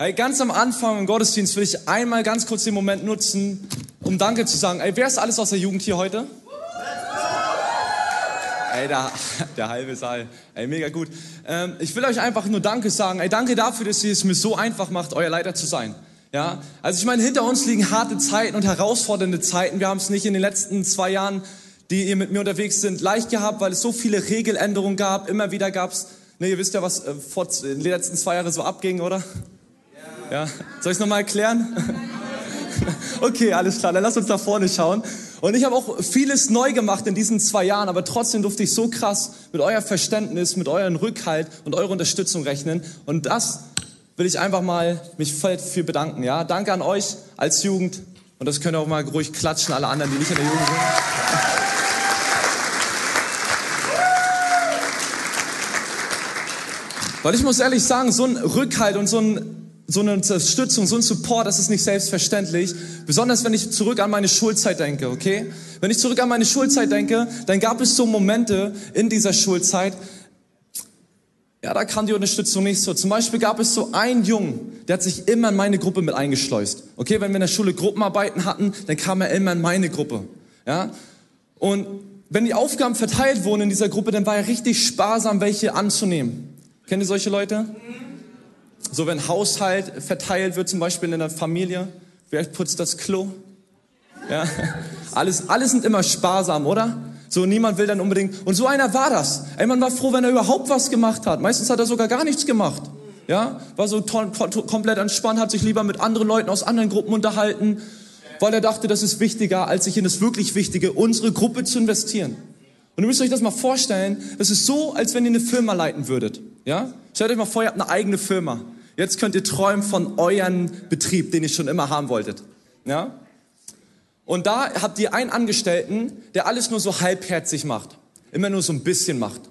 Hey, ganz am Anfang im Gottesdienst will ich einmal ganz kurz den Moment nutzen, um Danke zu sagen. Ey, wer ist alles aus der Jugend hier heute? Ey, der, der halbe Saal. Ey, mega gut. Ähm, ich will euch einfach nur Danke sagen. Ey, danke dafür, dass ihr es mir so einfach macht, euer Leiter zu sein. Ja, also ich meine, hinter uns liegen harte Zeiten und herausfordernde Zeiten. Wir haben es nicht in den letzten zwei Jahren, die ihr mit mir unterwegs sind, leicht gehabt, weil es so viele Regeländerungen gab. Immer wieder gab es, ne, ihr wisst ja, was äh, vor den letzten zwei Jahren so abging, oder? Ja. Soll ich es nochmal erklären? Okay, alles klar, dann lass uns da vorne schauen. Und ich habe auch vieles neu gemacht in diesen zwei Jahren, aber trotzdem durfte ich so krass mit euer Verständnis, mit euren Rückhalt und eurer Unterstützung rechnen. Und das will ich einfach mal mich für bedanken. Ja, danke an euch als Jugend. Und das könnt ihr auch mal ruhig klatschen, alle anderen, die nicht in der Jugend sind. Weil ich muss ehrlich sagen, so ein Rückhalt und so ein so eine Unterstützung, so ein Support, das ist nicht selbstverständlich. Besonders wenn ich zurück an meine Schulzeit denke, okay? Wenn ich zurück an meine Schulzeit denke, dann gab es so Momente in dieser Schulzeit, ja, da kam die Unterstützung nicht so. Zum Beispiel gab es so einen Jungen, der hat sich immer in meine Gruppe mit eingeschleust. Okay, wenn wir in der Schule Gruppenarbeiten hatten, dann kam er immer in meine Gruppe. Ja, und wenn die Aufgaben verteilt wurden in dieser Gruppe, dann war er richtig sparsam, welche anzunehmen. Kennt ihr solche Leute? So, wenn Haushalt verteilt wird, zum Beispiel in der Familie, wer putzt das Klo? Ja, alles, alles sind immer sparsam, oder? So, niemand will dann unbedingt. Und so einer war das. Ey, man war froh, wenn er überhaupt was gemacht hat. Meistens hat er sogar gar nichts gemacht. Ja, war so komplett entspannt, hat sich lieber mit anderen Leuten aus anderen Gruppen unterhalten, weil er dachte, das ist wichtiger, als sich in das wirklich Wichtige, unsere Gruppe zu investieren. Und ihr müsst euch das mal vorstellen, es ist so, als wenn ihr eine Firma leiten würdet. Ja? Stellt euch mal vor, ihr habt eine eigene Firma. Jetzt könnt ihr träumen von euren Betrieb, den ihr schon immer haben wolltet. Ja? Und da habt ihr einen Angestellten, der alles nur so halbherzig macht. Immer nur so ein bisschen macht.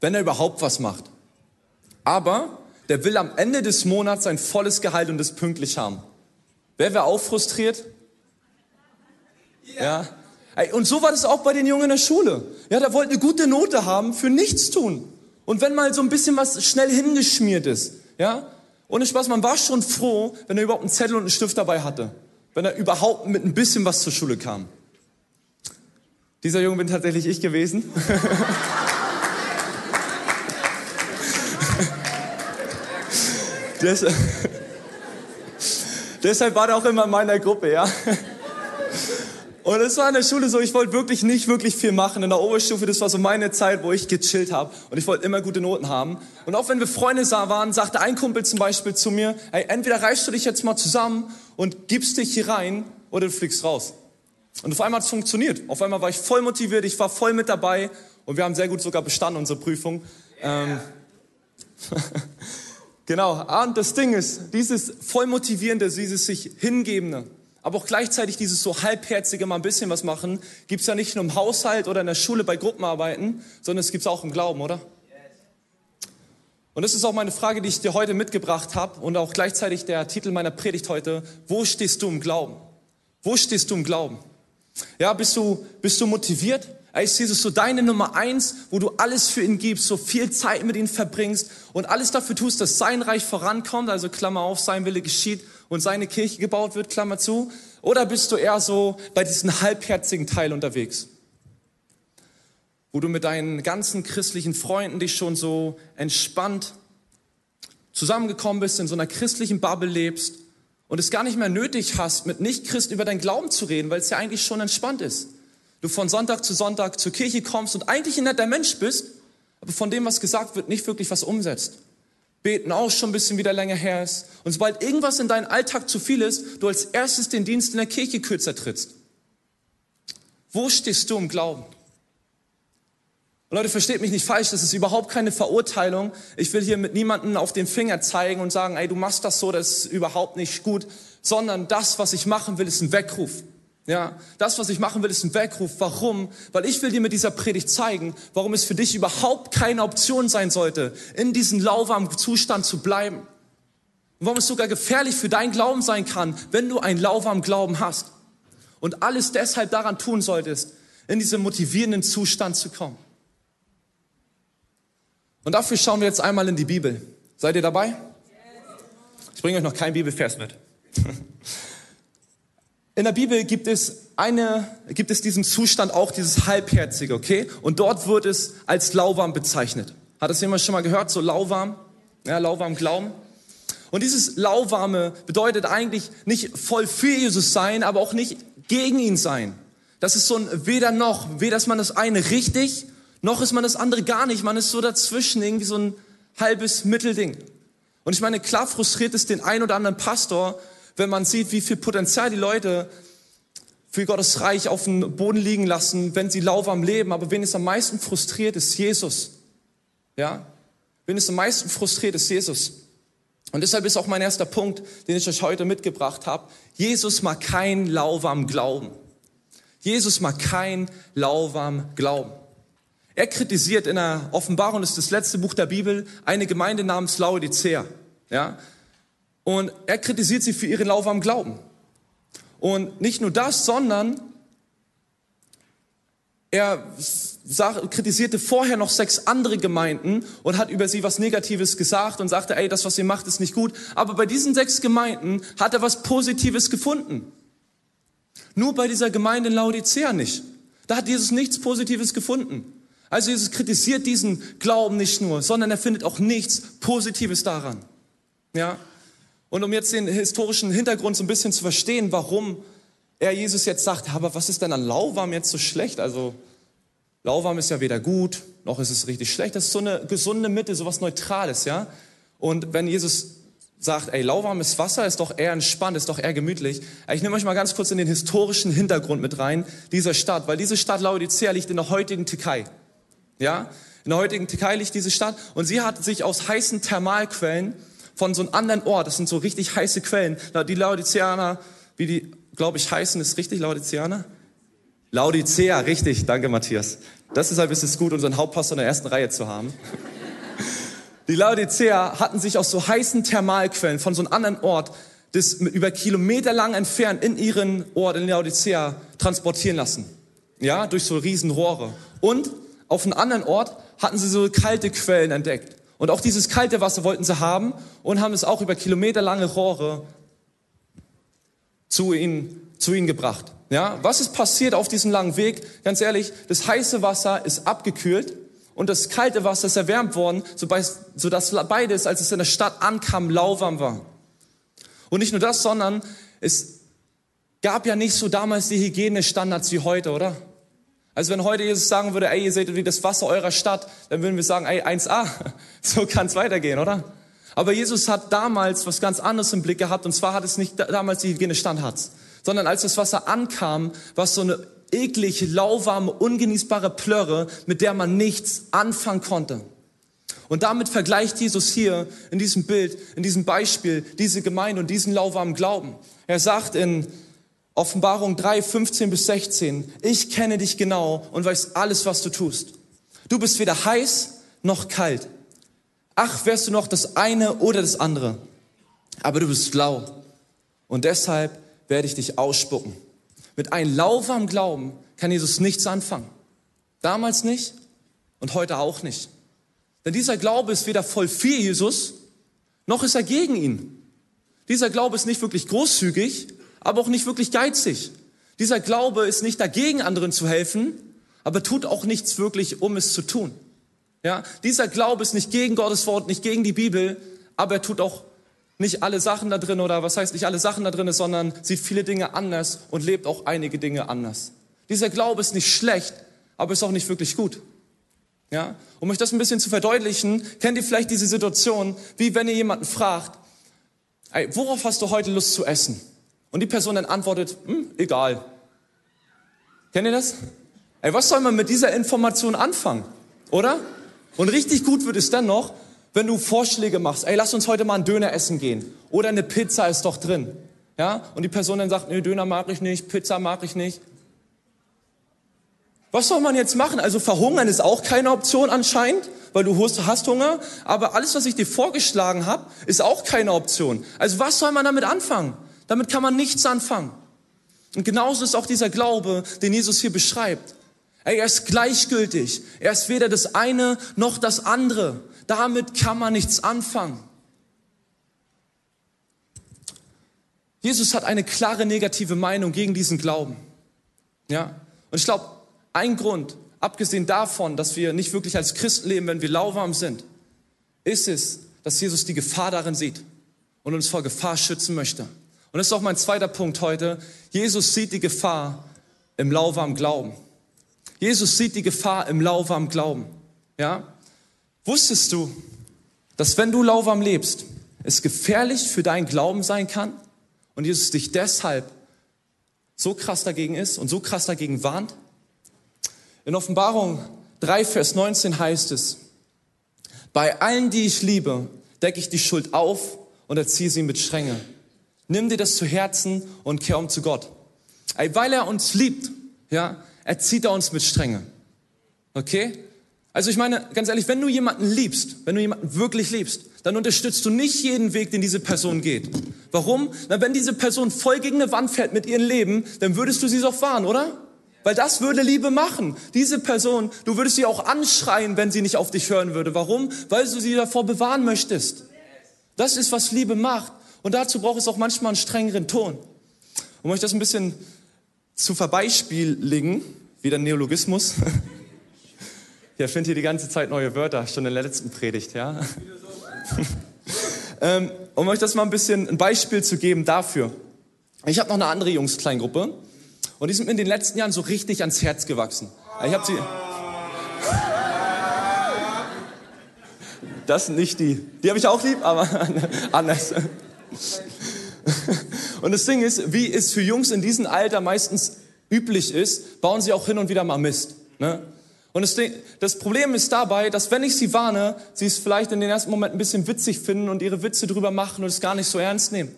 Wenn er überhaupt was macht. Aber der will am Ende des Monats sein volles Gehalt und das pünktlich haben. Wer wäre auch frustriert? Ja. ja. Und so war das auch bei den Jungen in der Schule. Ja, der wollte eine gute Note haben für nichts tun. Und wenn mal so ein bisschen was schnell hingeschmiert ist, ja? Ohne Spaß, man war schon froh, wenn er überhaupt einen Zettel und einen Stift dabei hatte. Wenn er überhaupt mit ein bisschen was zur Schule kam. Dieser Junge bin tatsächlich ich gewesen. Deshalb war er auch immer in meiner Gruppe, ja. Und es war in der Schule so, ich wollte wirklich nicht wirklich viel machen. In der Oberstufe, das war so meine Zeit, wo ich gechillt habe. Und ich wollte immer gute Noten haben. Und auch wenn wir Freunde waren, sagte ein Kumpel zum Beispiel zu mir, hey, entweder reichst du dich jetzt mal zusammen und gibst dich hier rein oder du fliegst raus. Und auf einmal hat es funktioniert. Auf einmal war ich voll motiviert, ich war voll mit dabei und wir haben sehr gut sogar bestanden unsere Prüfung. Yeah. Ähm, genau. Und das Ding ist, dieses voll motivierende, dieses sich hingebende, aber auch gleichzeitig dieses so halbherzige mal ein bisschen was machen, gibt's ja nicht nur im Haushalt oder in der Schule bei Gruppenarbeiten, sondern es gibt's auch im Glauben, oder? Und das ist auch meine Frage, die ich dir heute mitgebracht habe und auch gleichzeitig der Titel meiner Predigt heute. Wo stehst du im Glauben? Wo stehst du im Glauben? Ja, bist du, bist du motiviert? Ist Jesus so deine Nummer eins, wo du alles für ihn gibst, so viel Zeit mit ihm verbringst und alles dafür tust, dass sein Reich vorankommt, also Klammer auf, sein Wille geschieht und seine Kirche gebaut wird, Klammer zu? Oder bist du eher so bei diesem halbherzigen Teil unterwegs? Wo du mit deinen ganzen christlichen Freunden dich schon so entspannt zusammengekommen bist, in so einer christlichen Bubble lebst und es gar nicht mehr nötig hast, mit Nichtchristen über deinen Glauben zu reden, weil es ja eigentlich schon entspannt ist. Du von Sonntag zu Sonntag zur Kirche kommst und eigentlich ein netter Mensch bist, aber von dem, was gesagt wird, nicht wirklich was umsetzt. Beten auch schon ein bisschen wieder länger her ist. Und sobald irgendwas in deinem Alltag zu viel ist, du als erstes den Dienst in der Kirche kürzer trittst. Wo stehst du im Glauben? Und Leute, versteht mich nicht falsch, das ist überhaupt keine Verurteilung. Ich will hier mit niemandem auf den Finger zeigen und sagen, ey, du machst das so, das ist überhaupt nicht gut, sondern das, was ich machen will, ist ein Weckruf. Ja, das, was ich machen will, ist ein Weckruf. Warum? Weil ich will dir mit dieser Predigt zeigen, warum es für dich überhaupt keine Option sein sollte, in diesem lauwarmen Zustand zu bleiben. Und warum es sogar gefährlich für deinen Glauben sein kann, wenn du einen lauwarmen Glauben hast. Und alles deshalb daran tun solltest, in diesen motivierenden Zustand zu kommen. Und dafür schauen wir jetzt einmal in die Bibel. Seid ihr dabei? Ich bringe euch noch keinen Bibelvers mit. In der Bibel gibt es eine, gibt es diesen Zustand auch, dieses Halbherzige, okay? Und dort wird es als lauwarm bezeichnet. Hat das jemand schon mal gehört? So lauwarm? Ja, lauwarm Glauben. Und dieses lauwarme bedeutet eigentlich nicht voll für Jesus sein, aber auch nicht gegen ihn sein. Das ist so ein weder noch, weder ist man das eine richtig, noch ist man das andere gar nicht. Man ist so dazwischen, irgendwie so ein halbes Mittelding. Und ich meine, klar frustriert es den ein oder anderen Pastor, wenn man sieht, wie viel Potenzial die Leute für Gottes Reich auf dem Boden liegen lassen, wenn sie lauwarm leben. Aber wen es am meisten frustriert, ist Jesus. Ja? Wen es am meisten frustriert, ist Jesus. Und deshalb ist auch mein erster Punkt, den ich euch heute mitgebracht habe. Jesus mag kein lauwarm Glauben. Jesus mag kein lauwarm Glauben. Er kritisiert in der Offenbarung, das ist das letzte Buch der Bibel, eine Gemeinde namens Laodicea. Ja? Und er kritisiert sie für ihren lauwarmen Glauben. Und nicht nur das, sondern er kritisierte vorher noch sechs andere Gemeinden und hat über sie was Negatives gesagt und sagte, ey, das, was ihr macht, ist nicht gut. Aber bei diesen sechs Gemeinden hat er was Positives gefunden. Nur bei dieser Gemeinde in Laodicea nicht. Da hat Jesus nichts Positives gefunden. Also Jesus kritisiert diesen Glauben nicht nur, sondern er findet auch nichts Positives daran. Ja? Und um jetzt den historischen Hintergrund so ein bisschen zu verstehen, warum er Jesus jetzt sagt, aber was ist denn an Lauwarm jetzt so schlecht? Also Lauwarm ist ja weder gut, noch ist es richtig schlecht. Das ist so eine gesunde Mitte, so was Neutrales, ja? Und wenn Jesus sagt, ey, lauwarmes Wasser ist doch eher entspannt, ist doch eher gemütlich. Ich nehme euch mal ganz kurz in den historischen Hintergrund mit rein dieser Stadt, weil diese Stadt Laodicea liegt in der heutigen Türkei. Ja? In der heutigen Türkei liegt diese Stadt und sie hat sich aus heißen Thermalquellen von so einem anderen Ort, das sind so richtig heiße Quellen, die Laodiceaner, wie die, glaube ich, heißen, ist richtig Laodiceaner? Laodicea, richtig, danke Matthias. Deshalb ist es gut, unseren Hauptpastor in der ersten Reihe zu haben. Die Laodicea hatten sich aus so heißen Thermalquellen von so einem anderen Ort, das über Kilometer lang entfernt in ihren Ort in Laodicea transportieren lassen. Ja, durch so riesen Rohre. Und auf einem anderen Ort hatten sie so kalte Quellen entdeckt. Und auch dieses kalte Wasser wollten sie haben und haben es auch über kilometerlange Rohre zu ihnen, zu ihnen gebracht. Ja, was ist passiert auf diesem langen Weg? Ganz ehrlich, das heiße Wasser ist abgekühlt und das kalte Wasser ist erwärmt worden, sodass beides, als es in der Stadt ankam, lauwarm war. Und nicht nur das, sondern es gab ja nicht so damals die Hygienestandards wie heute, oder? Also wenn heute Jesus sagen würde, ey, ihr seht wie das Wasser eurer Stadt, dann würden wir sagen, ey, 1a, so kann es weitergehen, oder? Aber Jesus hat damals was ganz anderes im Blick gehabt, und zwar hat es nicht damals die Hygienestandards, sondern als das Wasser ankam, war es so eine eklig, lauwarme, ungenießbare Plörre, mit der man nichts anfangen konnte. Und damit vergleicht Jesus hier in diesem Bild, in diesem Beispiel, diese Gemeinde und diesen lauwarmen Glauben. Er sagt in Offenbarung 3, 15 bis 16. Ich kenne dich genau und weiß alles, was du tust. Du bist weder heiß noch kalt. Ach, wärst du noch das eine oder das andere. Aber du bist lau. Und deshalb werde ich dich ausspucken. Mit einem lauwarmen Glauben kann Jesus nichts anfangen. Damals nicht und heute auch nicht. Denn dieser Glaube ist weder voll für Jesus, noch ist er gegen ihn. Dieser Glaube ist nicht wirklich großzügig, aber auch nicht wirklich geizig. Dieser Glaube ist nicht dagegen, anderen zu helfen, aber tut auch nichts wirklich, um es zu tun. Ja, dieser Glaube ist nicht gegen Gottes Wort, nicht gegen die Bibel, aber er tut auch nicht alle Sachen da drin oder was heißt nicht alle Sachen da drin, sondern sieht viele Dinge anders und lebt auch einige Dinge anders. Dieser Glaube ist nicht schlecht, aber ist auch nicht wirklich gut. Ja, um euch das ein bisschen zu verdeutlichen, kennt ihr vielleicht diese Situation, wie wenn ihr jemanden fragt, ey, worauf hast du heute Lust zu essen? Und die Person dann antwortet, hm, egal. Kennt ihr das? Ey, was soll man mit dieser Information anfangen? Oder? Und richtig gut wird es dann noch, wenn du Vorschläge machst. Ey, lass uns heute mal einen Döner essen gehen. Oder eine Pizza ist doch drin. Ja? Und die Person dann sagt, nee, Döner mag ich nicht, Pizza mag ich nicht. Was soll man jetzt machen? Also verhungern ist auch keine Option anscheinend, weil du hast Hunger. Aber alles, was ich dir vorgeschlagen habe, ist auch keine Option. Also was soll man damit anfangen? Damit kann man nichts anfangen. Und genauso ist auch dieser Glaube, den Jesus hier beschreibt. Er ist gleichgültig. Er ist weder das eine noch das andere. Damit kann man nichts anfangen. Jesus hat eine klare negative Meinung gegen diesen Glauben. Ja? Und ich glaube, ein Grund, abgesehen davon, dass wir nicht wirklich als Christen leben, wenn wir lauwarm sind, ist es, dass Jesus die Gefahr darin sieht und uns vor Gefahr schützen möchte. Und das ist auch mein zweiter Punkt heute. Jesus sieht die Gefahr im lauwarmen Glauben. Jesus sieht die Gefahr im lauwarmen Glauben. Ja? Wusstest du, dass wenn du lauwarm lebst, es gefährlich für deinen Glauben sein kann und Jesus dich deshalb so krass dagegen ist und so krass dagegen warnt? In Offenbarung 3, Vers 19 heißt es, bei allen, die ich liebe, decke ich die Schuld auf und erziehe sie mit Strenge. Nimm dir das zu Herzen und kehr um zu Gott. Weil er uns liebt, ja, erzieht er uns mit Strenge. Okay? Also ich meine, ganz ehrlich, wenn du jemanden liebst, wenn du jemanden wirklich liebst, dann unterstützt du nicht jeden Weg, den diese Person geht. Warum? Na, wenn diese Person voll gegen eine Wand fährt mit ihrem Leben, dann würdest du sie doch fahren, oder? Weil das würde Liebe machen. Diese Person, du würdest sie auch anschreien, wenn sie nicht auf dich hören würde. Warum? Weil du sie davor bewahren möchtest. Das ist, was Liebe macht. Und dazu braucht es auch manchmal einen strengeren Ton. Um euch das ein bisschen zu verbeispieligen, wieder Neologismus. Ja, findet hier die ganze Zeit neue Wörter, schon in der letzten Predigt, ja. ähm, um euch das mal ein bisschen ein Beispiel zu geben dafür. Ich habe noch eine andere Jungs-Kleingruppe und die sind mir in den letzten Jahren so richtig ans Herz gewachsen. Ich habe sie. Das sind nicht die. Die habe ich auch lieb, aber anders. Und das Ding ist, wie es für Jungs in diesem Alter meistens üblich ist, bauen sie auch hin und wieder mal Mist. Ne? Und das, das, Problem ist dabei, dass wenn ich sie warne, sie es vielleicht in den ersten Moment ein bisschen witzig finden und ihre Witze drüber machen und es gar nicht so ernst nehmen.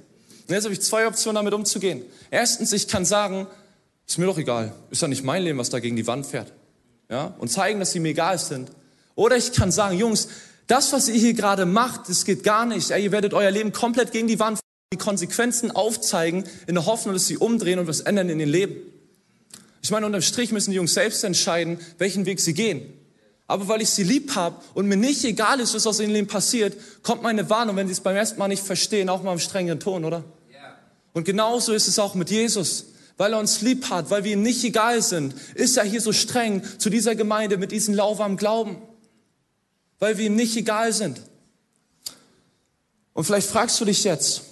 Und jetzt habe ich zwei Optionen, damit umzugehen. Erstens, ich kann sagen, ist mir doch egal, ist ja nicht mein Leben, was da gegen die Wand fährt. Ja? Und zeigen, dass sie mir egal sind. Oder ich kann sagen, Jungs, das, was ihr hier gerade macht, das geht gar nicht. Ey, ihr werdet euer Leben komplett gegen die Wand die Konsequenzen aufzeigen, in der Hoffnung, dass sie umdrehen und was ändern in ihr Leben. Ich meine, unterm Strich müssen die Jungs selbst entscheiden, welchen Weg sie gehen. Aber weil ich sie lieb habe und mir nicht egal ist, was aus ihrem Leben passiert, kommt meine Warnung, wenn sie es beim ersten Mal nicht verstehen, auch mal im strengeren Ton, oder? Und genauso ist es auch mit Jesus. Weil er uns lieb hat, weil wir ihm nicht egal sind, ist er hier so streng zu dieser Gemeinde mit diesem lauwarmen Glauben. Weil wir ihm nicht egal sind. Und vielleicht fragst du dich jetzt,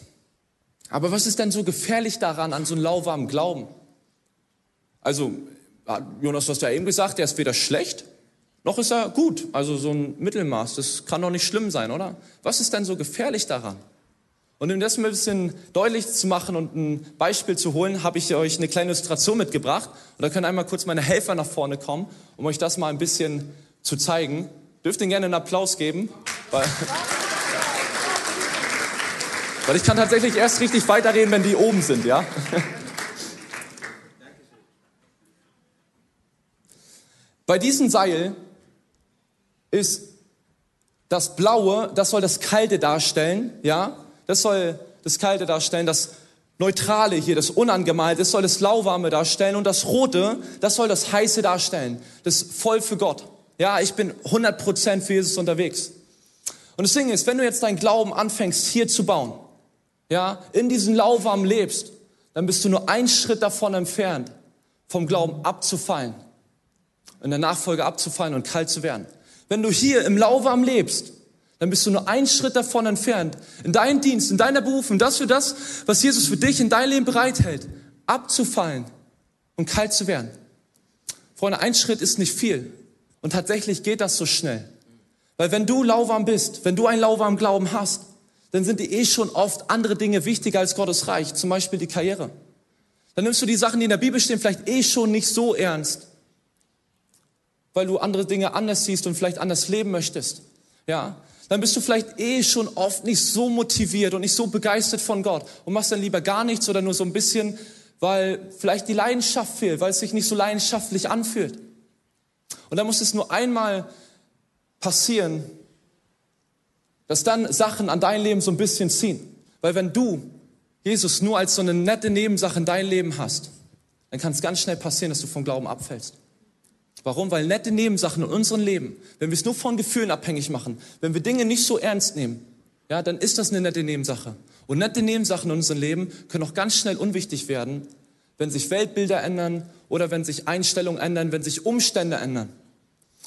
aber was ist denn so gefährlich daran, an so einem lauwarmen Glauben? Also, Jonas, du hast ja eben gesagt, der ist weder schlecht, noch ist er gut. Also so ein Mittelmaß, das kann doch nicht schlimm sein, oder? Was ist denn so gefährlich daran? Und um das ein bisschen deutlich zu machen und ein Beispiel zu holen, habe ich euch eine kleine Illustration mitgebracht. Und da können einmal kurz meine Helfer nach vorne kommen, um euch das mal ein bisschen zu zeigen. Dürft ihr gerne einen Applaus geben. Weil weil ich kann tatsächlich erst richtig weiterreden, wenn die oben sind, ja? Bei diesem Seil ist das Blaue, das soll das Kalte darstellen, ja? Das soll das Kalte darstellen, das Neutrale hier, das Unangemalte, das soll das Lauwarme darstellen und das Rote, das soll das Heiße darstellen, das voll für Gott. Ja, ich bin 100% für Jesus unterwegs. Und das Ding ist, wenn du jetzt deinen Glauben anfängst hier zu bauen, ja, in diesem Lauwarm lebst, dann bist du nur einen Schritt davon entfernt, vom Glauben abzufallen, in der Nachfolge abzufallen und kalt zu werden. Wenn du hier im Lauwarm lebst, dann bist du nur einen Schritt davon entfernt, in deinen Dienst, in deiner Berufung, das für das, was Jesus für dich in dein Leben bereithält, abzufallen und kalt zu werden. Freunde, ein Schritt ist nicht viel. Und tatsächlich geht das so schnell. Weil wenn du lauwarm bist, wenn du einen lauwarmen Glauben hast, dann sind dir eh schon oft andere Dinge wichtiger als Gottes Reich, zum Beispiel die Karriere. Dann nimmst du die Sachen, die in der Bibel stehen, vielleicht eh schon nicht so ernst, weil du andere Dinge anders siehst und vielleicht anders leben möchtest. Ja, dann bist du vielleicht eh schon oft nicht so motiviert und nicht so begeistert von Gott und machst dann lieber gar nichts oder nur so ein bisschen, weil vielleicht die Leidenschaft fehlt, weil es sich nicht so leidenschaftlich anfühlt. Und dann muss es nur einmal passieren, dass dann Sachen an dein Leben so ein bisschen ziehen. Weil wenn du Jesus nur als so eine nette Nebensache in dein Leben hast, dann kann es ganz schnell passieren, dass du vom Glauben abfällst. Warum? Weil nette Nebensachen in unserem Leben, wenn wir es nur von Gefühlen abhängig machen, wenn wir Dinge nicht so ernst nehmen, ja, dann ist das eine nette Nebensache. Und nette Nebensachen in unserem Leben können auch ganz schnell unwichtig werden, wenn sich Weltbilder ändern oder wenn sich Einstellungen ändern, wenn sich Umstände ändern.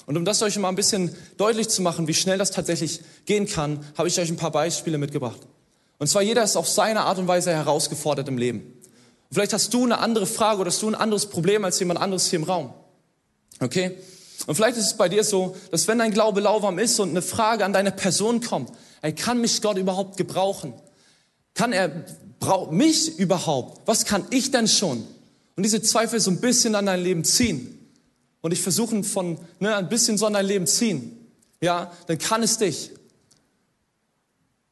Und um das euch mal ein bisschen deutlich zu machen, wie schnell das tatsächlich gehen kann, habe ich euch ein paar Beispiele mitgebracht. Und zwar jeder ist auf seine Art und Weise herausgefordert im Leben. Und vielleicht hast du eine andere Frage oder hast du ein anderes Problem als jemand anderes hier im Raum. Okay? Und vielleicht ist es bei dir so, dass wenn dein Glaube lauwarm ist und eine Frage an deine Person kommt, ey, kann mich Gott überhaupt gebrauchen? Kann er braucht mich überhaupt? Was kann ich denn schon? Und diese Zweifel so ein bisschen an dein Leben ziehen und dich versuchen von ne, ein bisschen so an dein Leben ziehen, ja, dann kann es dich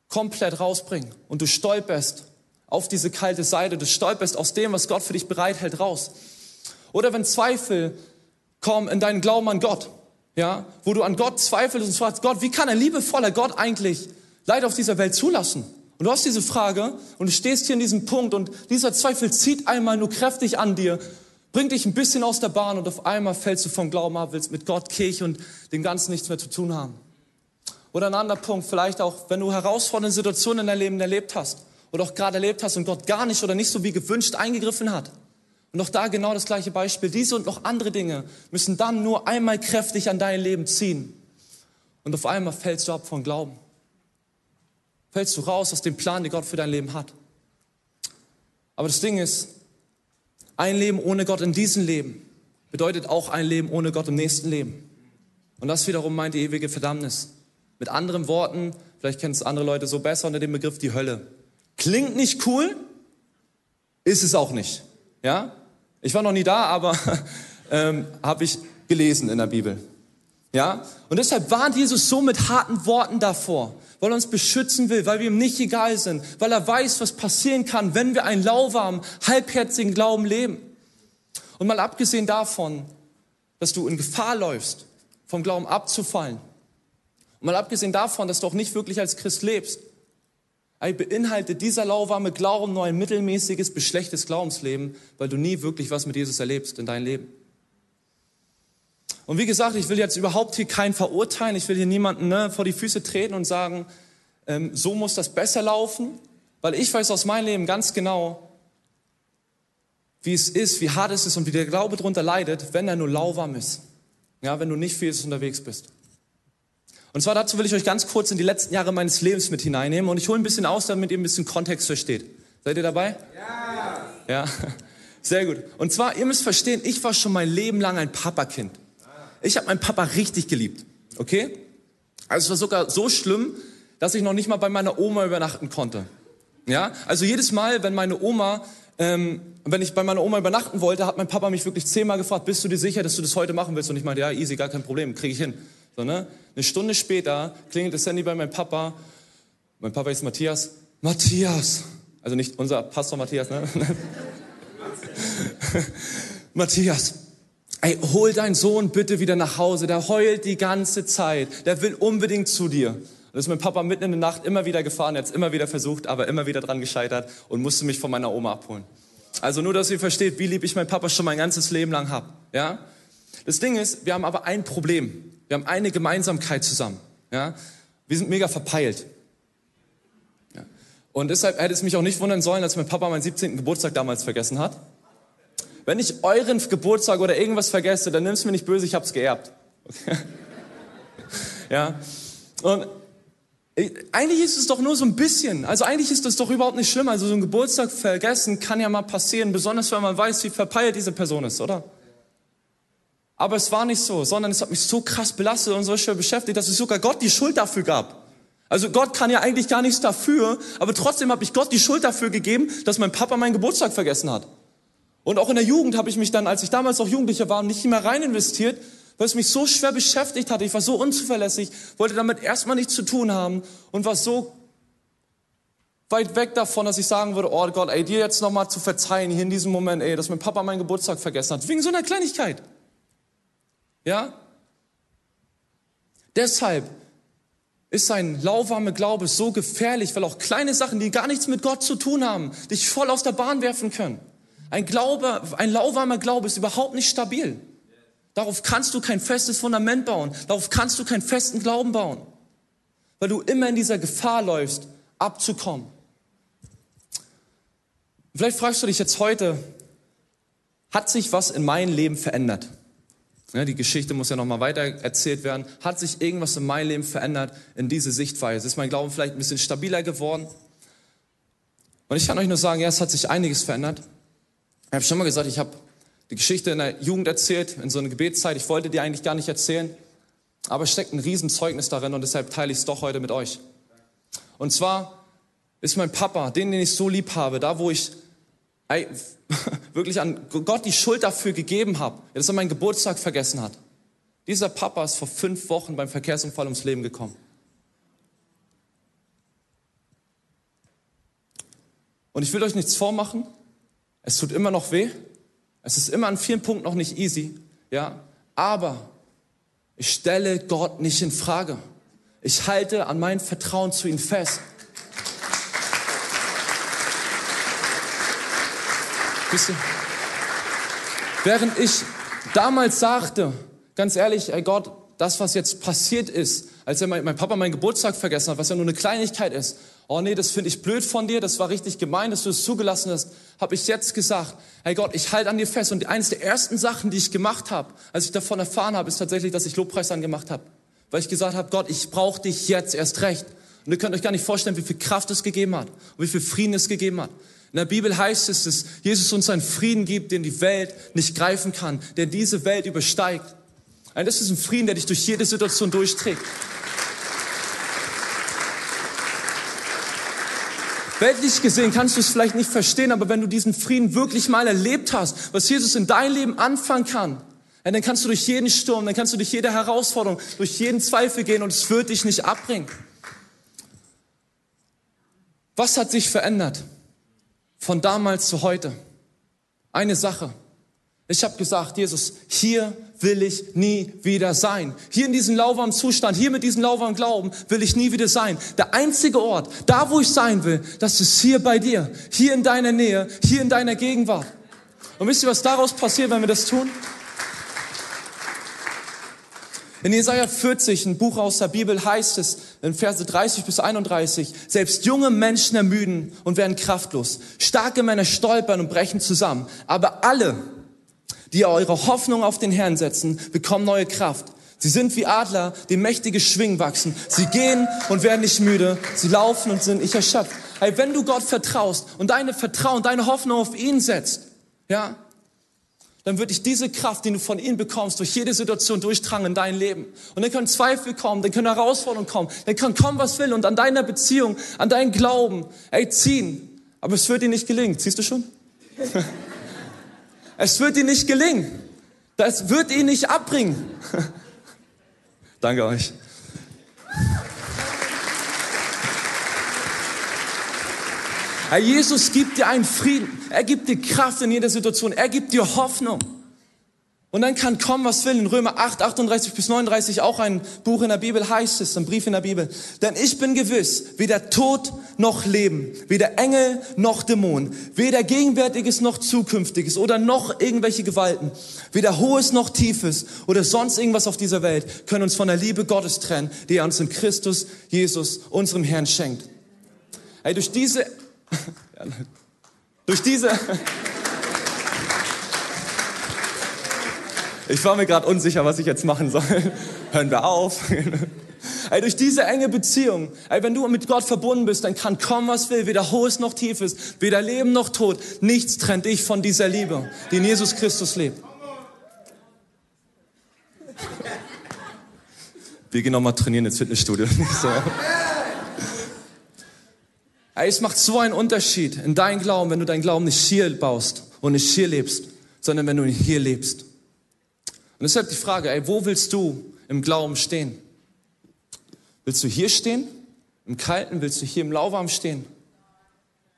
komplett rausbringen und du stolperst auf diese kalte Seite, du stolperst aus dem, was Gott für dich bereithält, raus. Oder wenn Zweifel kommen in deinen Glauben an Gott, ja, wo du an Gott zweifelst und fragst, Gott, wie kann ein liebevoller Gott eigentlich Leid auf dieser Welt zulassen? Und du hast diese Frage und du stehst hier in diesem Punkt und dieser Zweifel zieht einmal nur kräftig an dir, bringt dich ein bisschen aus der Bahn und auf einmal fällst du vom Glauben ab, willst mit Gott, Kirche und dem Ganzen nichts mehr zu tun haben. Oder ein anderer Punkt, vielleicht auch, wenn du herausfordernde Situationen in deinem Leben erlebt hast oder auch gerade erlebt hast und Gott gar nicht oder nicht so wie gewünscht eingegriffen hat. Und auch da genau das gleiche Beispiel. Diese und noch andere Dinge müssen dann nur einmal kräftig an dein Leben ziehen. Und auf einmal fällst du ab von Glauben fällst du raus aus dem Plan, den Gott für dein Leben hat. Aber das Ding ist, ein Leben ohne Gott in diesem Leben bedeutet auch ein Leben ohne Gott im nächsten Leben. Und das wiederum meint die ewige Verdammnis. Mit anderen Worten, vielleicht kennen es andere Leute so besser unter dem Begriff die Hölle. Klingt nicht cool, ist es auch nicht. Ja? Ich war noch nie da, aber ähm, habe ich gelesen in der Bibel. Ja? Und deshalb warnt Jesus so mit harten Worten davor, weil er uns beschützen will, weil wir ihm nicht egal sind, weil er weiß, was passieren kann, wenn wir einen lauwarmen, halbherzigen Glauben leben. Und mal abgesehen davon, dass du in Gefahr läufst, vom Glauben abzufallen, und mal abgesehen davon, dass du auch nicht wirklich als Christ lebst, beinhaltet dieser lauwarme Glauben nur ein mittelmäßiges, beschlechtes Glaubensleben, weil du nie wirklich was mit Jesus erlebst in deinem Leben. Und wie gesagt, ich will jetzt überhaupt hier keinen verurteilen. Ich will hier niemanden ne, vor die Füße treten und sagen, ähm, so muss das besser laufen. Weil ich weiß aus meinem Leben ganz genau, wie es ist, wie hart es ist und wie der Glaube darunter leidet, wenn er nur lauwarm ist. Ja, wenn du nicht für Jesus unterwegs bist. Und zwar dazu will ich euch ganz kurz in die letzten Jahre meines Lebens mit hineinnehmen und ich hole ein bisschen aus, damit ihr ein bisschen Kontext versteht. Seid ihr dabei? Ja. Ja, sehr gut. Und zwar, ihr müsst verstehen, ich war schon mein Leben lang ein Papakind. Ich habe meinen Papa richtig geliebt. Okay? Also es war sogar so schlimm, dass ich noch nicht mal bei meiner Oma übernachten konnte. Ja? Also jedes Mal, wenn meine Oma, ähm, wenn ich bei meiner Oma übernachten wollte, hat mein Papa mich wirklich zehnmal gefragt, bist du dir sicher, dass du das heute machen willst? Und ich meinte, ja, easy, gar kein Problem, kriege ich hin. So, ne? Eine Stunde später klingelt das Handy bei meinem Papa. Mein Papa ist Matthias. Matthias! Also nicht unser Pastor Matthias, ne? Matthias, ey, hol deinen Sohn bitte wieder nach Hause, der heult die ganze Zeit, der will unbedingt zu dir. Und das ist mein Papa mitten in der Nacht immer wieder gefahren, er hat es immer wieder versucht, aber immer wieder dran gescheitert und musste mich von meiner Oma abholen. Also nur, dass ihr versteht, wie lieb ich meinen Papa schon mein ganzes Leben lang hab. Ja? Das Ding ist, wir haben aber ein Problem. Wir haben eine Gemeinsamkeit zusammen. Ja? Wir sind mega verpeilt. Ja? Und deshalb hätte es mich auch nicht wundern sollen, dass mein Papa meinen 17. Geburtstag damals vergessen hat. Wenn ich euren Geburtstag oder irgendwas vergesse, dann nimm's mir nicht böse, ich hab's geerbt. Ja. Und eigentlich ist es doch nur so ein bisschen. Also eigentlich ist das doch überhaupt nicht schlimm. Also so ein Geburtstag vergessen kann ja mal passieren, besonders wenn man weiß, wie verpeilt diese Person ist, oder? Aber es war nicht so, sondern es hat mich so krass belastet und so schwer beschäftigt, dass es sogar Gott die Schuld dafür gab. Also Gott kann ja eigentlich gar nichts dafür, aber trotzdem habe ich Gott die Schuld dafür gegeben, dass mein Papa meinen Geburtstag vergessen hat. Und auch in der Jugend habe ich mich dann, als ich damals noch Jugendlicher war, nicht mehr rein investiert, weil es mich so schwer beschäftigt hatte. Ich war so unzuverlässig, wollte damit erstmal nichts zu tun haben und war so weit weg davon, dass ich sagen würde, oh Gott, ey, dir jetzt nochmal zu verzeihen, hier in diesem Moment, ey, dass mein Papa meinen Geburtstag vergessen hat. Wegen so einer Kleinigkeit. Ja? Deshalb ist sein lauwarme Glaube so gefährlich, weil auch kleine Sachen, die gar nichts mit Gott zu tun haben, dich voll aus der Bahn werfen können. Ein Glaube, ein lauwarmer Glaube ist überhaupt nicht stabil. Darauf kannst du kein festes Fundament bauen. Darauf kannst du keinen festen Glauben bauen. Weil du immer in dieser Gefahr läufst, abzukommen. vielleicht fragst du dich jetzt heute, hat sich was in meinem Leben verändert? Ja, die Geschichte muss ja nochmal weiter erzählt werden. Hat sich irgendwas in meinem Leben verändert in diese Sichtweise? Ist mein Glauben vielleicht ein bisschen stabiler geworden? Und ich kann euch nur sagen, ja, es hat sich einiges verändert. Ich habe schon mal gesagt, ich habe die Geschichte in der Jugend erzählt, in so einer Gebetszeit. Ich wollte die eigentlich gar nicht erzählen, aber es steckt ein Riesenzeugnis darin und deshalb teile ich es doch heute mit euch. Und zwar ist mein Papa, den, den ich so lieb habe, da wo ich wirklich an Gott die Schuld dafür gegeben habe, dass er meinen Geburtstag vergessen hat. Dieser Papa ist vor fünf Wochen beim Verkehrsunfall ums Leben gekommen. Und ich will euch nichts vormachen. Es tut immer noch weh. Es ist immer an vielen Punkten noch nicht easy. Ja. Aber ich stelle Gott nicht in Frage. Ich halte an mein Vertrauen zu ihm fest. Wisst ihr? Während ich damals sagte, ganz ehrlich, ey Gott, das, was jetzt passiert ist, als er mein, mein Papa meinen Geburtstag vergessen hat, was ja nur eine Kleinigkeit ist, oh nee, das finde ich blöd von dir, das war richtig gemein, dass du es zugelassen hast, habe ich jetzt gesagt, hey Gott, ich halte an dir fest. Und eines der ersten Sachen, die ich gemacht habe, als ich davon erfahren habe, ist tatsächlich, dass ich Lobpreis angemacht habe. Weil ich gesagt habe, Gott, ich brauche dich jetzt erst recht. Und ihr könnt euch gar nicht vorstellen, wie viel Kraft es gegeben hat und wie viel Frieden es gegeben hat. In der Bibel heißt es, dass Jesus uns einen Frieden gibt, den die Welt nicht greifen kann, der diese Welt übersteigt. Und das ist ein Frieden, der dich durch jede Situation durchträgt. Weltlich gesehen kannst du es vielleicht nicht verstehen, aber wenn du diesen Frieden wirklich mal erlebt hast, was Jesus in dein Leben anfangen kann, dann kannst du durch jeden Sturm, dann kannst du durch jede Herausforderung, durch jeden Zweifel gehen und es wird dich nicht abbringen. Was hat sich verändert? von damals zu heute. Eine Sache. Ich habe gesagt, Jesus, hier will ich nie wieder sein. Hier in diesem lauwarmen Zustand, hier mit diesem lauwarmen Glauben will ich nie wieder sein. Der einzige Ort, da wo ich sein will, das ist hier bei dir, hier in deiner Nähe, hier in deiner Gegenwart. Und wisst ihr, was daraus passiert, wenn wir das tun? In Jesaja 40, ein Buch aus der Bibel, heißt es in Verse 30 bis 31, selbst junge Menschen ermüden und werden kraftlos. Starke Männer stolpern und brechen zusammen. Aber alle, die eure Hoffnung auf den Herrn setzen, bekommen neue Kraft. Sie sind wie Adler, die mächtige Schwingen wachsen. Sie gehen und werden nicht müde. Sie laufen und sind nicht erschöpft. Hey, wenn du Gott vertraust und deine Vertrauen, deine Hoffnung auf ihn setzt, ja, dann wird dich diese Kraft, die du von ihm bekommst, durch jede Situation durchtragen in dein Leben. Und dann können Zweifel kommen, dann können Herausforderungen kommen, dann kann kommen, was will und an deiner Beziehung, an deinen Glauben, ey, ziehen. Aber es wird dir nicht gelingen. Siehst du schon? es wird dir nicht gelingen. Das wird ihn nicht abbringen. Danke euch. Herr Jesus gibt dir einen Frieden. Er gibt dir Kraft in jeder Situation. Er gibt dir Hoffnung. Und dann kann kommen, was will. In Römer 8, 38 bis 39 auch ein Buch in der Bibel heißt es, ein Brief in der Bibel. Denn ich bin gewiss, weder Tod noch Leben, weder Engel noch Dämonen, weder Gegenwärtiges noch Zukünftiges oder noch irgendwelche Gewalten, weder Hohes noch Tiefes oder sonst irgendwas auf dieser Welt können uns von der Liebe Gottes trennen, die er uns in Christus Jesus, unserem Herrn, schenkt. Hey, durch diese durch diese... Ich war mir gerade unsicher, was ich jetzt machen soll. Hören wir auf. Ey, durch diese enge Beziehung, ey, wenn du mit Gott verbunden bist, dann kann kommen, was will, weder hohes noch tiefes, weder Leben noch Tod. Nichts trennt dich von dieser Liebe, die in Jesus Christus lebt. Wir gehen nochmal trainieren ins Fitnessstudio. So. Ey, es macht so einen Unterschied in deinem Glauben, wenn du deinen Glauben nicht hier baust und nicht hier lebst, sondern wenn du ihn hier lebst. Deshalb die Frage, ey, wo willst du im Glauben stehen? Willst du hier stehen, im Kalten? Willst du hier im Lauwarm stehen?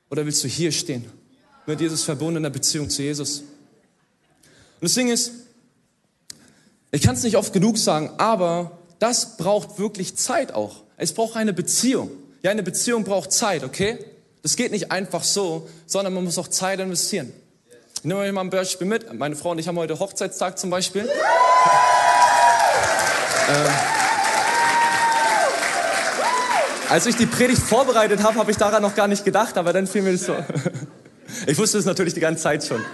Oder willst du hier stehen, mit Jesus verbunden in der Beziehung zu Jesus? Und das Ding ist, ich kann es nicht oft genug sagen, aber das braucht wirklich Zeit auch. Es braucht eine Beziehung. Ja, eine Beziehung braucht Zeit, okay? Das geht nicht einfach so, sondern man muss auch Zeit investieren. Ich nehme euch mal ein Beispiel mit. Meine Frau und ich haben heute Hochzeitstag zum Beispiel. ähm, als ich die Predigt vorbereitet habe, habe ich daran noch gar nicht gedacht, aber dann fiel mir das so. Ich wusste es natürlich die ganze Zeit schon.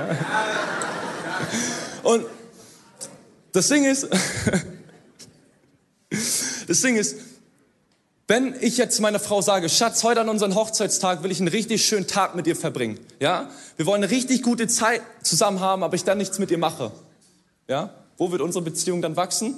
Und das Ding ist, das Ding ist, wenn ich jetzt meiner Frau sage, Schatz, heute an unserem Hochzeitstag will ich einen richtig schönen Tag mit dir verbringen, ja? Wir wollen eine richtig gute Zeit zusammen haben, aber ich dann nichts mit ihr mache, ja? Wo wird unsere Beziehung dann wachsen?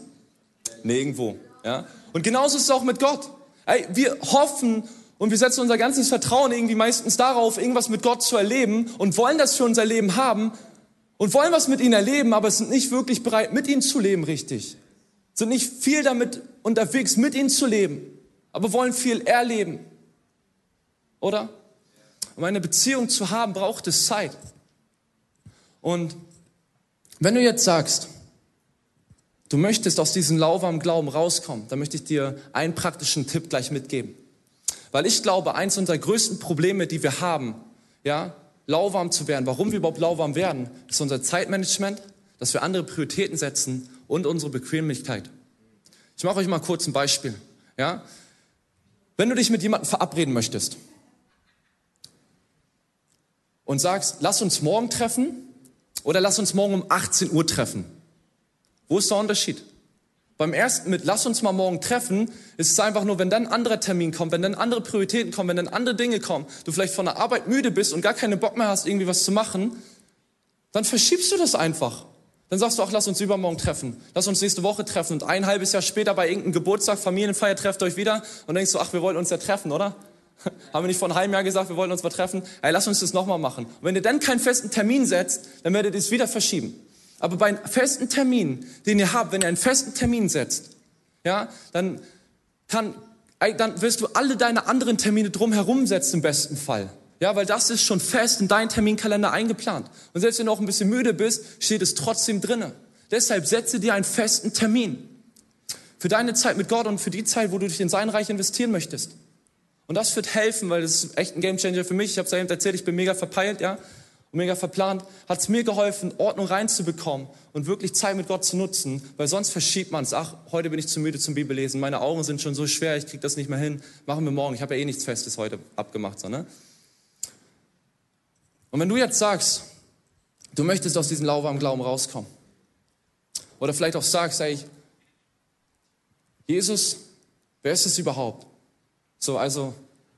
Nirgendwo, ja? Und genauso ist es auch mit Gott. Ey, wir hoffen und wir setzen unser ganzes Vertrauen irgendwie meistens darauf, irgendwas mit Gott zu erleben und wollen das für unser Leben haben und wollen was mit ihm erleben, aber sind nicht wirklich bereit, mit ihm zu leben, richtig. Sind nicht viel damit unterwegs, mit ihm zu leben, aber wollen viel erleben. Oder? Um eine Beziehung zu haben, braucht es Zeit. Und wenn du jetzt sagst, du möchtest aus diesem lauwarmen Glauben rauskommen, dann möchte ich dir einen praktischen Tipp gleich mitgeben. Weil ich glaube, eins unserer größten Probleme, die wir haben, ja, lauwarm zu werden, warum wir überhaupt lauwarm werden, ist unser Zeitmanagement, dass wir andere Prioritäten setzen und unsere Bequemlichkeit. Ich mache euch mal kurz ein Beispiel. Ja? Wenn du dich mit jemandem verabreden möchtest und sagst, lass uns morgen treffen oder lass uns morgen um 18 Uhr treffen, wo ist der Unterschied? Beim ersten mit Lass uns mal morgen treffen, ist es einfach nur, wenn dann ein anderer Termin kommt, wenn dann andere Prioritäten kommen, wenn dann andere Dinge kommen, du vielleicht von der Arbeit müde bist und gar keinen Bock mehr hast, irgendwie was zu machen, dann verschiebst du das einfach. Dann sagst du, ach, lass uns übermorgen treffen. Lass uns nächste Woche treffen. Und ein halbes Jahr später bei irgendeinem Geburtstag, Familienfeier, trefft euch wieder und denkst du, ach, wir wollten uns ja treffen, oder? Haben wir nicht vor einem halben Jahr gesagt, wir wollten uns mal treffen? Ey, lass uns das nochmal machen. Und wenn ihr dann keinen festen Termin setzt, dann werdet ihr es wieder verschieben. Aber bei einem festen Termin, den ihr habt, wenn ihr einen festen Termin setzt, ja, dann kann, dann wirst du alle deine anderen Termine drumherum setzen im besten Fall. Ja, weil das ist schon fest in deinen Terminkalender eingeplant. Und selbst wenn du auch ein bisschen müde bist, steht es trotzdem drinne. Deshalb setze dir einen festen Termin. Für deine Zeit mit Gott und für die Zeit, wo du dich in sein Reich investieren möchtest. Und das wird helfen, weil das ist echt ein Gamechanger für mich. Ich habe es eben erzählt, ich bin mega verpeilt, ja und mega verplant, hat es mir geholfen, Ordnung reinzubekommen und wirklich Zeit mit Gott zu nutzen, weil sonst verschiebt man es. Ach, heute bin ich zu müde zum Bibellesen, meine Augen sind schon so schwer, ich kriege das nicht mehr hin, machen wir morgen. Ich habe ja eh nichts Festes heute abgemacht. So, ne? Und wenn du jetzt sagst, du möchtest aus diesem lauwarmen Glauben rauskommen, oder vielleicht auch sagst, ey, Jesus, wer ist es überhaupt? So, also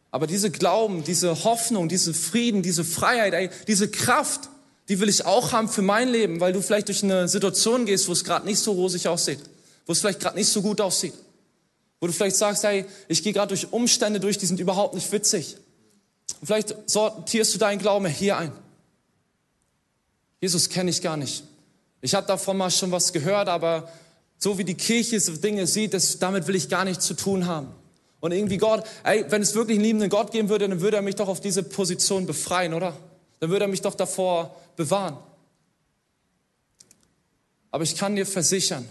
aber diese Glauben, diese Hoffnung, diese Frieden, diese Freiheit, ey, diese Kraft, die will ich auch haben für mein Leben, weil du vielleicht durch eine Situation gehst, wo es gerade nicht so rosig aussieht, wo es vielleicht gerade nicht so gut aussieht, wo du vielleicht sagst, hey, ich gehe gerade durch Umstände durch, die sind überhaupt nicht witzig. Vielleicht sortierst du deinen Glauben hier ein. Jesus kenne ich gar nicht. Ich habe davon mal schon was gehört, aber so wie die Kirche so Dinge sieht, das, damit will ich gar nichts zu tun haben. Und irgendwie Gott, ey, wenn es wirklich einen liebenden Gott geben würde, dann würde er mich doch auf diese Position befreien, oder? Dann würde er mich doch davor bewahren. Aber ich kann dir versichern,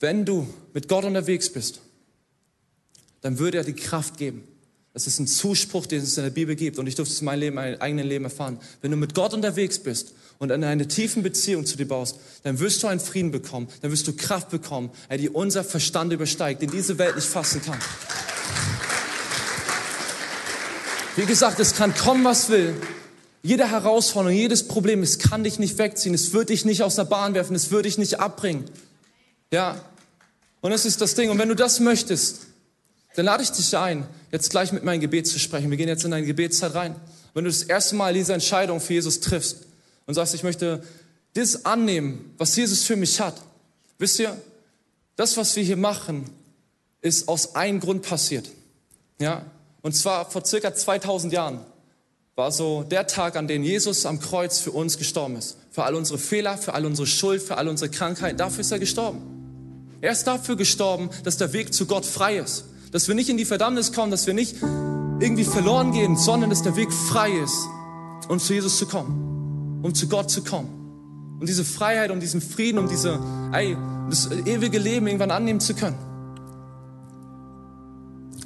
wenn du mit Gott unterwegs bist, dann würde er die Kraft geben. Das ist ein Zuspruch, den es in der Bibel gibt. Und ich durfte es in meinem Leben, meinem eigenen Leben erfahren. Wenn du mit Gott unterwegs bist und in eine tiefen Beziehung zu dir baust, dann wirst du einen Frieden bekommen, dann wirst du Kraft bekommen, die unser Verstand übersteigt, den diese Welt nicht fassen kann. Wie gesagt, es kann kommen, was will. Jede Herausforderung, jedes Problem, es kann dich nicht wegziehen, es wird dich nicht aus der Bahn werfen, es wird dich nicht abbringen. Ja. Und das ist das Ding. Und wenn du das möchtest, dann lade ich dich ein, jetzt gleich mit meinem Gebet zu sprechen. Wir gehen jetzt in deine Gebetszeit rein. Wenn du das erste Mal diese Entscheidung für Jesus triffst, und sagst, ich möchte das annehmen, was Jesus für mich hat. Wisst ihr, das, was wir hier machen, ist aus einem Grund passiert. Ja, und zwar vor circa 2000 Jahren war so der Tag, an dem Jesus am Kreuz für uns gestorben ist. Für all unsere Fehler, für all unsere Schuld, für all unsere Krankheiten. Dafür ist er gestorben. Er ist dafür gestorben, dass der Weg zu Gott frei ist. Dass wir nicht in die Verdammnis kommen, dass wir nicht irgendwie verloren gehen, sondern dass der Weg frei ist, um zu Jesus zu kommen um zu Gott zu kommen. Um diese Freiheit, um diesen Frieden, um diese, ey, das ewige Leben irgendwann annehmen zu können.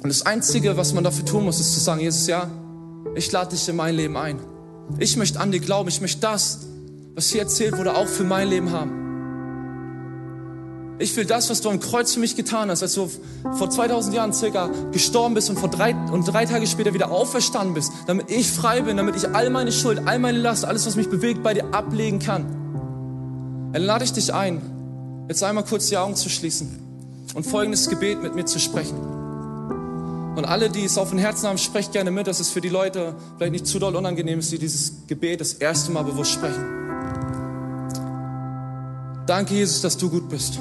Und das Einzige, was man dafür tun muss, ist zu sagen, Jesus, ja, ich lade dich in mein Leben ein. Ich möchte an dir glauben. Ich möchte das, was hier erzählt wurde, auch für mein Leben haben. Ich will das, was du am Kreuz für mich getan hast, als du vor 2000 Jahren circa gestorben bist und, vor drei, und drei Tage später wieder auferstanden bist, damit ich frei bin, damit ich all meine Schuld, all meine Last, alles, was mich bewegt, bei dir ablegen kann. Dann lade ich dich ein, jetzt einmal kurz die Augen zu schließen und folgendes Gebet mit mir zu sprechen. Und alle, die es auf dem Herzen haben, sprecht gerne mit, dass es für die Leute vielleicht nicht zu doll unangenehm ist, die dieses Gebet das erste Mal bewusst sprechen. Danke, Jesus, dass du gut bist.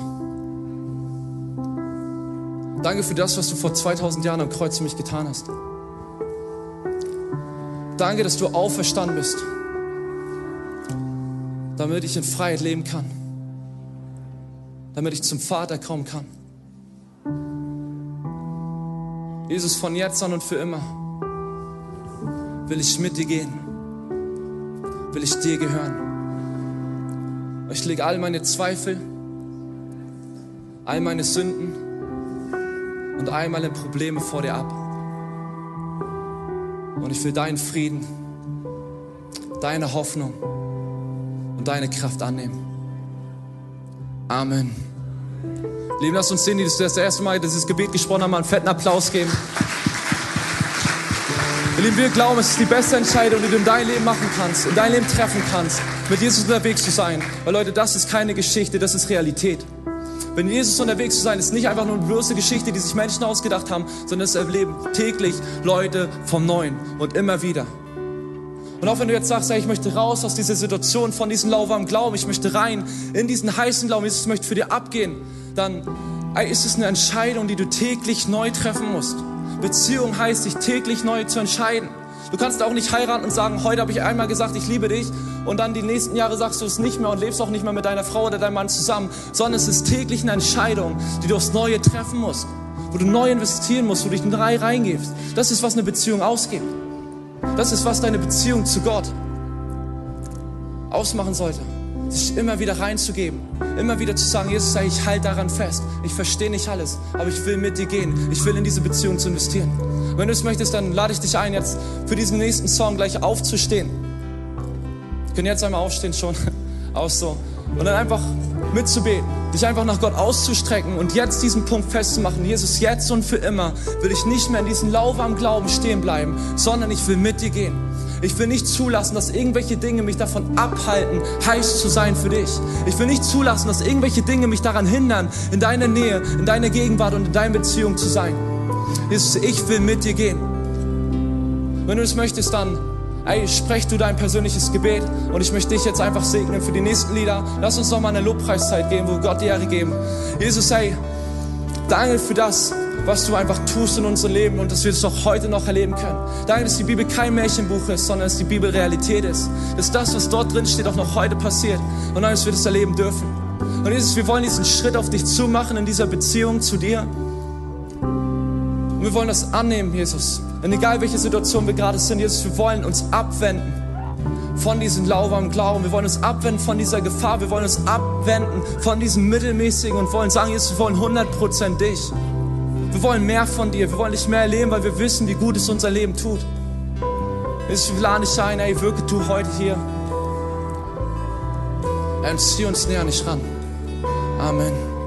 Danke für das, was du vor 2000 Jahren am Kreuz für mich getan hast. Danke, dass du auferstanden bist, damit ich in Freiheit leben kann, damit ich zum Vater kommen kann. Jesus, von jetzt an und für immer will ich mit dir gehen, will ich dir gehören. Ich lege all meine Zweifel, all meine Sünden und all meine Probleme vor dir ab. Und ich will deinen Frieden, deine Hoffnung und deine Kraft annehmen. Amen. Lieben, lass uns sehen, die das erste Mal dieses Gebet gesprochen haben, einen fetten Applaus geben. Lieben, wir glauben, es ist die beste Entscheidung, die du in dein Leben machen kannst, in dein Leben treffen kannst, mit Jesus unterwegs zu sein. Weil Leute, das ist keine Geschichte, das ist Realität. Wenn Jesus unterwegs zu sein, ist nicht einfach nur eine bloße Geschichte, die sich Menschen ausgedacht haben, sondern es erleben täglich Leute vom Neuen und immer wieder. Und auch wenn du jetzt sagst, hey, ich möchte raus aus dieser Situation, von diesem lauwarmen Glauben, ich möchte rein in diesen heißen Glauben, Jesus möchte für dir abgehen, dann ist es eine Entscheidung, die du täglich neu treffen musst. Beziehung heißt, dich täglich neu zu entscheiden. Du kannst auch nicht heiraten und sagen, heute habe ich einmal gesagt, ich liebe dich und dann die nächsten Jahre sagst du es nicht mehr und lebst auch nicht mehr mit deiner Frau oder deinem Mann zusammen, sondern es ist täglich eine Entscheidung, die du aufs Neue treffen musst, wo du neu investieren musst, wo du dich neu reingibst. Das ist, was eine Beziehung ausgibt. Das ist, was deine Beziehung zu Gott ausmachen sollte sich immer wieder reinzugeben, immer wieder zu sagen, Jesus, ich halte daran fest. Ich verstehe nicht alles, aber ich will mit dir gehen. Ich will in diese Beziehung zu investieren. wenn du es möchtest, dann lade ich dich ein, jetzt für diesen nächsten Song gleich aufzustehen. Wir können jetzt einmal aufstehen schon, aus so. Und dann einfach mitzubeten, dich einfach nach Gott auszustrecken und jetzt diesen Punkt festzumachen. Jesus, jetzt und für immer will ich nicht mehr in diesem lauwarmen Glauben stehen bleiben, sondern ich will mit dir gehen. Ich will nicht zulassen, dass irgendwelche Dinge mich davon abhalten, heiß zu sein für dich. Ich will nicht zulassen, dass irgendwelche Dinge mich daran hindern, in deiner Nähe, in deiner Gegenwart und in deiner Beziehung zu sein. Jesus, ich will mit dir gehen. Wenn du es möchtest, dann ey, sprech du dein persönliches Gebet und ich möchte dich jetzt einfach segnen für die nächsten Lieder. Lass uns noch mal eine Lobpreiszeit geben, wo Gott die Ehre geben. Jesus, ey, danke für das, was du einfach tust in unserem Leben und dass wir es auch heute noch erleben können. Danke, dass die Bibel kein Märchenbuch ist, sondern dass die Bibel Realität ist. Dass das, was dort drin steht, auch noch heute passiert und dass wir das erleben dürfen. Und Jesus, wir wollen diesen Schritt auf dich zumachen in dieser Beziehung zu dir. Und wir wollen das annehmen, Jesus. Und egal welche Situation wir gerade sind, Jesus, wir wollen uns abwenden von diesem lauwarmen Glauben. Wir wollen uns abwenden von dieser Gefahr. Wir wollen uns abwenden von diesem Mittelmäßigen und wollen sagen, Jesus, wir wollen 100% dich. Wir wollen mehr von dir. Wir wollen dich mehr erleben, weil wir wissen, wie gut es unser Leben tut. Jesus, wir laden dich ein, ey, wirke du heute hier. Und zieh uns näher nicht ran. Amen.